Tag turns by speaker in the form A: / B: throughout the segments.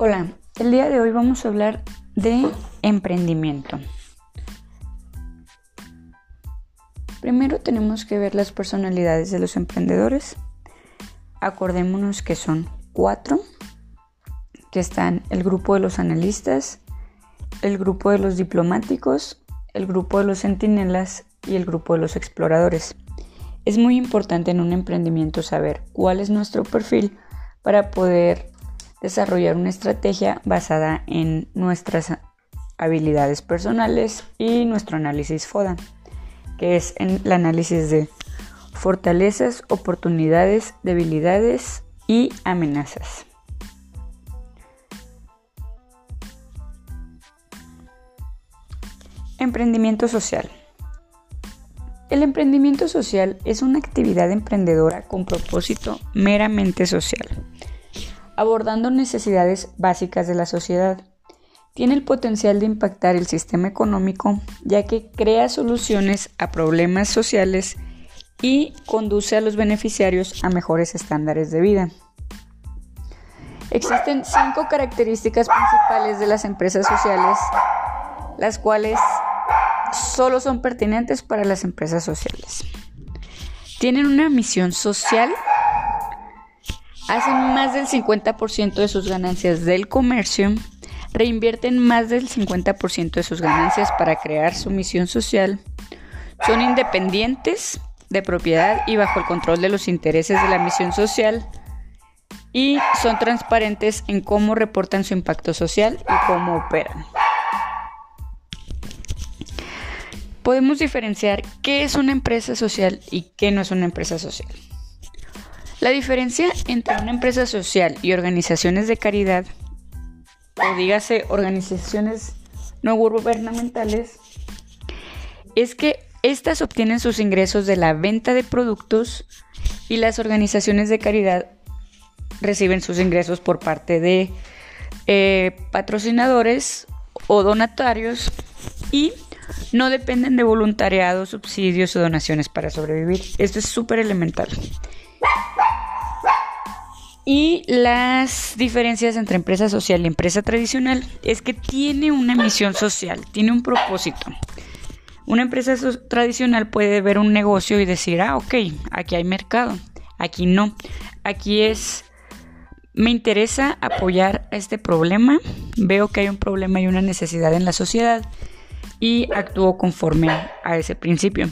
A: Hola, el día de hoy vamos a hablar de emprendimiento. Primero tenemos que ver las personalidades de los emprendedores. Acordémonos que son cuatro, que están el grupo de los analistas, el grupo de los diplomáticos, el grupo de los centinelas y el grupo de los exploradores. Es muy importante en un emprendimiento saber cuál es nuestro perfil para poder desarrollar una estrategia basada en nuestras habilidades personales y nuestro análisis FODA, que es el análisis de fortalezas, oportunidades, debilidades y amenazas. Emprendimiento social. El emprendimiento social es una actividad emprendedora con propósito meramente social abordando necesidades básicas de la sociedad. Tiene el potencial de impactar el sistema económico ya que crea soluciones a problemas sociales y conduce a los beneficiarios a mejores estándares de vida. Existen cinco características principales de las empresas sociales, las cuales solo son pertinentes para las empresas sociales. Tienen una misión social hacen más del 50% de sus ganancias del comercio, reinvierten más del 50% de sus ganancias para crear su misión social, son independientes de propiedad y bajo el control de los intereses de la misión social y son transparentes en cómo reportan su impacto social y cómo operan. Podemos diferenciar qué es una empresa social y qué no es una empresa social. La diferencia entre una empresa social y organizaciones de caridad, o dígase organizaciones no gubernamentales, es que éstas obtienen sus ingresos de la venta de productos y las organizaciones de caridad reciben sus ingresos por parte de eh, patrocinadores o donatarios y no dependen de voluntariado, subsidios o donaciones para sobrevivir. Esto es súper elemental. Y las diferencias entre empresa social y empresa tradicional es que tiene una misión social, tiene un propósito. Una empresa tradicional puede ver un negocio y decir, ah, ok, aquí hay mercado, aquí no, aquí es, me interesa apoyar este problema, veo que hay un problema y una necesidad en la sociedad y actúo conforme a ese principio.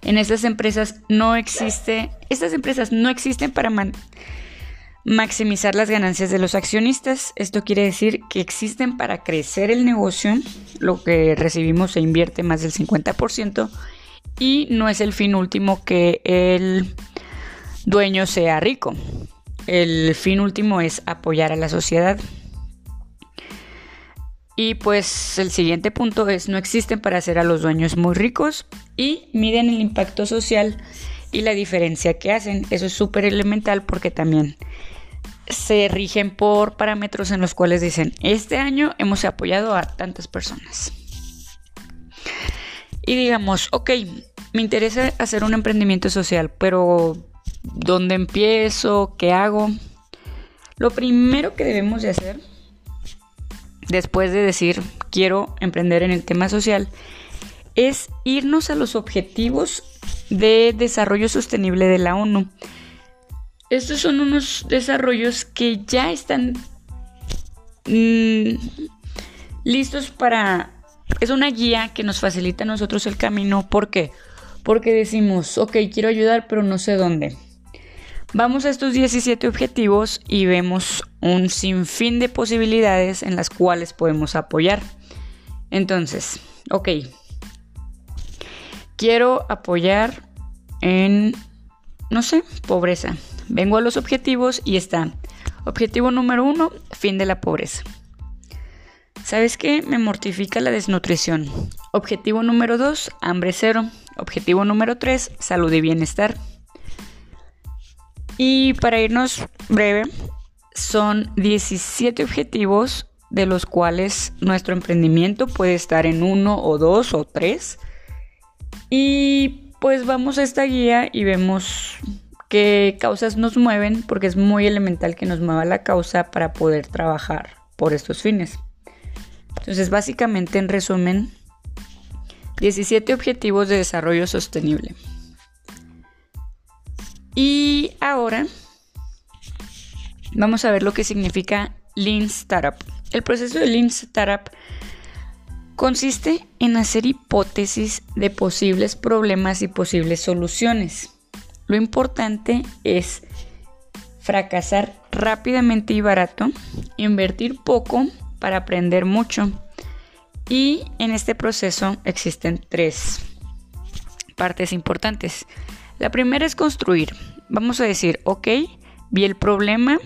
A: En estas empresas no existe, estas empresas no existen para maximizar las ganancias de los accionistas. Esto quiere decir que existen para crecer el negocio, lo que recibimos se invierte más del 50% y no es el fin último que el dueño sea rico. El fin último es apoyar a la sociedad. Y pues el siguiente punto es no existen para hacer a los dueños muy ricos y miden el impacto social y la diferencia que hacen. Eso es súper elemental porque también se rigen por parámetros en los cuales dicen, este año hemos apoyado a tantas personas. Y digamos, ok, me interesa hacer un emprendimiento social, pero ¿dónde empiezo? ¿Qué hago? Lo primero que debemos de hacer, después de decir quiero emprender en el tema social, es irnos a los objetivos de desarrollo sostenible de la ONU. Estos son unos desarrollos que ya están mm, listos para... Es una guía que nos facilita a nosotros el camino. ¿Por qué? Porque decimos, ok, quiero ayudar, pero no sé dónde. Vamos a estos 17 objetivos y vemos un sinfín de posibilidades en las cuales podemos apoyar. Entonces, ok, quiero apoyar en, no sé, pobreza. Vengo a los objetivos y está. Objetivo número uno, fin de la pobreza. ¿Sabes qué? Me mortifica la desnutrición. Objetivo número dos, hambre cero. Objetivo número tres, salud y bienestar. Y para irnos breve, son 17 objetivos de los cuales nuestro emprendimiento puede estar en uno o dos o tres. Y pues vamos a esta guía y vemos qué causas nos mueven, porque es muy elemental que nos mueva la causa para poder trabajar por estos fines. Entonces, básicamente, en resumen, 17 objetivos de desarrollo sostenible. Y ahora vamos a ver lo que significa Lean Startup. El proceso de Lean Startup consiste en hacer hipótesis de posibles problemas y posibles soluciones. Lo importante es fracasar rápidamente y barato, invertir poco para aprender mucho. Y en este proceso existen tres partes importantes. La primera es construir. Vamos a decir, ok, vi el problema,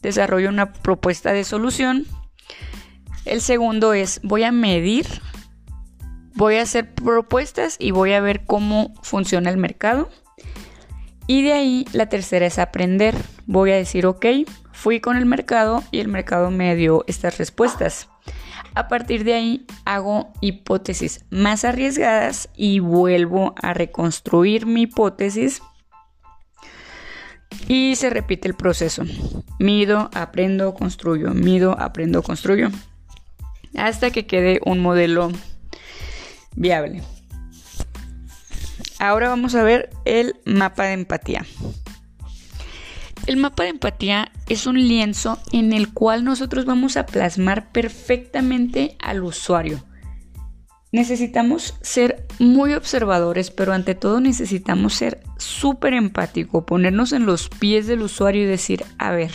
A: desarrollo una propuesta de solución. El segundo es, voy a medir, voy a hacer propuestas y voy a ver cómo funciona el mercado. Y de ahí la tercera es aprender. Voy a decir, ok, fui con el mercado y el mercado me dio estas respuestas. A partir de ahí hago hipótesis más arriesgadas y vuelvo a reconstruir mi hipótesis. Y se repite el proceso. Mido, aprendo, construyo. Mido, aprendo, construyo. Hasta que quede un modelo viable. Ahora vamos a ver el mapa de empatía. El mapa de empatía es un lienzo en el cual nosotros vamos a plasmar perfectamente al usuario. Necesitamos ser muy observadores, pero ante todo necesitamos ser súper empático, ponernos en los pies del usuario y decir, a ver,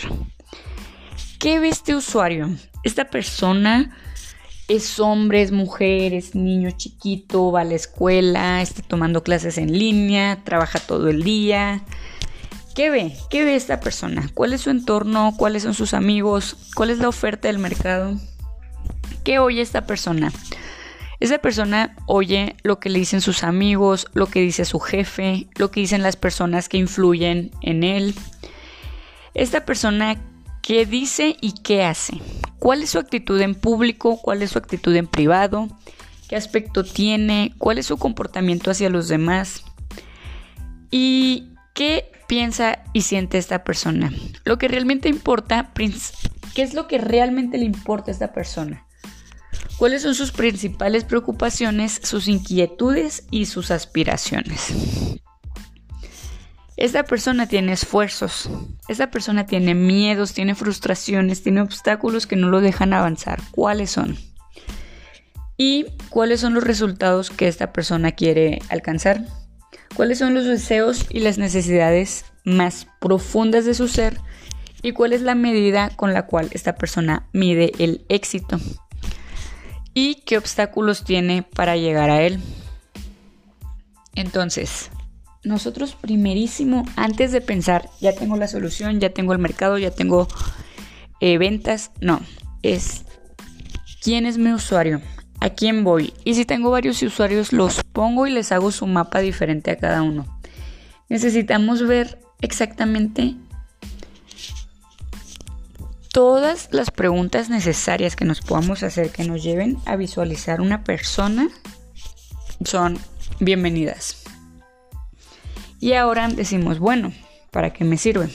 A: ¿qué ve este usuario? Esta persona es hombre, es mujer, es niño chiquito, va a la escuela, está tomando clases en línea, trabaja todo el día. ¿Qué ve? ¿Qué ve esta persona? ¿Cuál es su entorno? ¿Cuáles son sus amigos? ¿Cuál es la oferta del mercado? ¿Qué oye esta persona? Esa persona oye lo que le dicen sus amigos, lo que dice su jefe, lo que dicen las personas que influyen en él. Esta persona qué dice y qué hace. ¿Cuál es su actitud en público? ¿Cuál es su actitud en privado? ¿Qué aspecto tiene? ¿Cuál es su comportamiento hacia los demás? ¿Y qué piensa y siente esta persona? Lo que realmente importa, ¿qué es lo que realmente le importa a esta persona? ¿Cuáles son sus principales preocupaciones, sus inquietudes y sus aspiraciones? Esta persona tiene esfuerzos, esta persona tiene miedos, tiene frustraciones, tiene obstáculos que no lo dejan avanzar. ¿Cuáles son? ¿Y cuáles son los resultados que esta persona quiere alcanzar? ¿Cuáles son los deseos y las necesidades más profundas de su ser? ¿Y cuál es la medida con la cual esta persona mide el éxito? ¿Y qué obstáculos tiene para llegar a él? Entonces, nosotros primerísimo, antes de pensar, ya tengo la solución, ya tengo el mercado, ya tengo eh, ventas, no, es quién es mi usuario, a quién voy. Y si tengo varios usuarios, los pongo y les hago su mapa diferente a cada uno. Necesitamos ver exactamente todas las preguntas necesarias que nos podamos hacer que nos lleven a visualizar una persona son bienvenidas. Y ahora decimos, bueno, ¿para qué me sirve?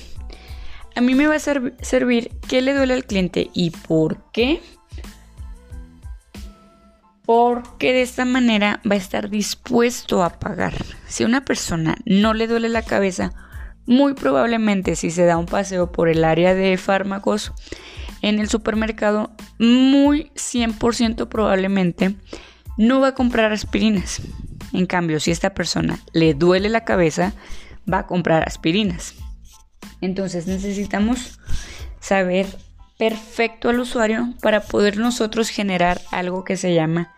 A: A mí me va a servir qué le duele al cliente y por qué. Porque de esta manera va a estar dispuesto a pagar. Si a una persona no le duele la cabeza, muy probablemente si se da un paseo por el área de fármacos en el supermercado, muy 100% probablemente no va a comprar aspirinas. En cambio, si a esta persona le duele la cabeza, va a comprar aspirinas. Entonces necesitamos saber perfecto al usuario para poder nosotros generar algo que se llama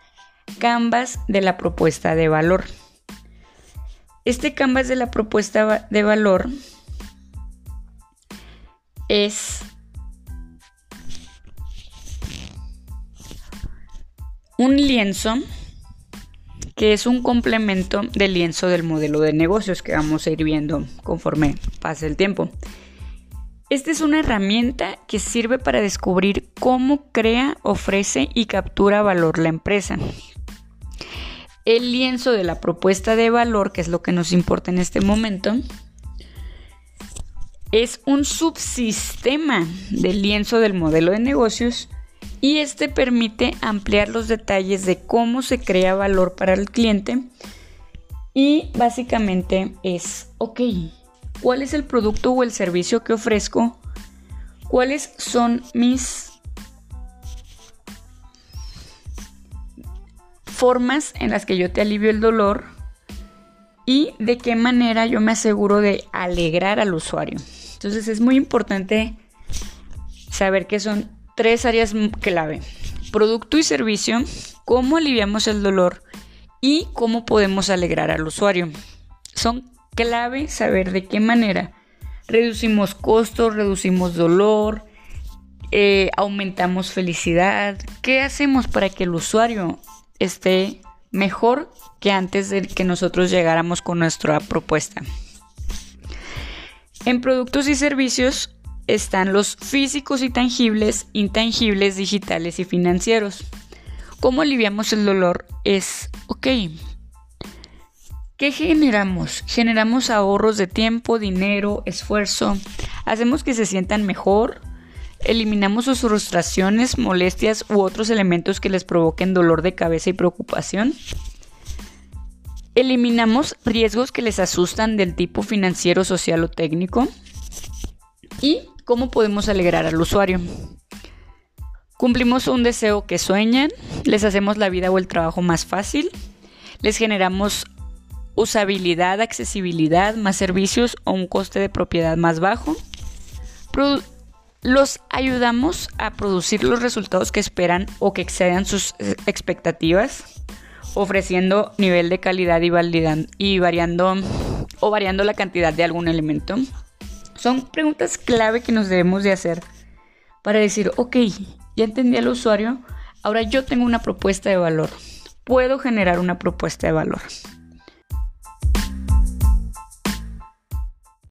A: canvas de la propuesta de valor. Este canvas de la propuesta de valor es un lienzo que es un complemento del lienzo del modelo de negocios que vamos a ir viendo conforme pase el tiempo. Esta es una herramienta que sirve para descubrir cómo crea, ofrece y captura valor la empresa. El lienzo de la propuesta de valor, que es lo que nos importa en este momento, es un subsistema del lienzo del modelo de negocios y este permite ampliar los detalles de cómo se crea valor para el cliente y básicamente es, ok, ¿cuál es el producto o el servicio que ofrezco? ¿Cuáles son mis formas en las que yo te alivio el dolor? ¿Y de qué manera yo me aseguro de alegrar al usuario? Entonces es muy importante saber que son tres áreas clave. Producto y servicio, cómo aliviamos el dolor y cómo podemos alegrar al usuario. Son clave saber de qué manera reducimos costos, reducimos dolor, eh, aumentamos felicidad. ¿Qué hacemos para que el usuario esté mejor que antes de que nosotros llegáramos con nuestra propuesta? En productos y servicios están los físicos y tangibles, intangibles, digitales y financieros. ¿Cómo aliviamos el dolor? Es, ok, ¿qué generamos? Generamos ahorros de tiempo, dinero, esfuerzo, hacemos que se sientan mejor, eliminamos sus frustraciones, molestias u otros elementos que les provoquen dolor de cabeza y preocupación. Eliminamos riesgos que les asustan del tipo financiero, social o técnico. ¿Y cómo podemos alegrar al usuario? Cumplimos un deseo que sueñan, les hacemos la vida o el trabajo más fácil, les generamos usabilidad, accesibilidad, más servicios o un coste de propiedad más bajo. los ayudamos a producir los resultados que esperan o que excedan sus eh, expectativas ofreciendo nivel de calidad y, y variando o variando la cantidad de algún elemento. Son preguntas clave que nos debemos de hacer para decir, ok, ya entendí al usuario, ahora yo tengo una propuesta de valor. Puedo generar una propuesta de valor.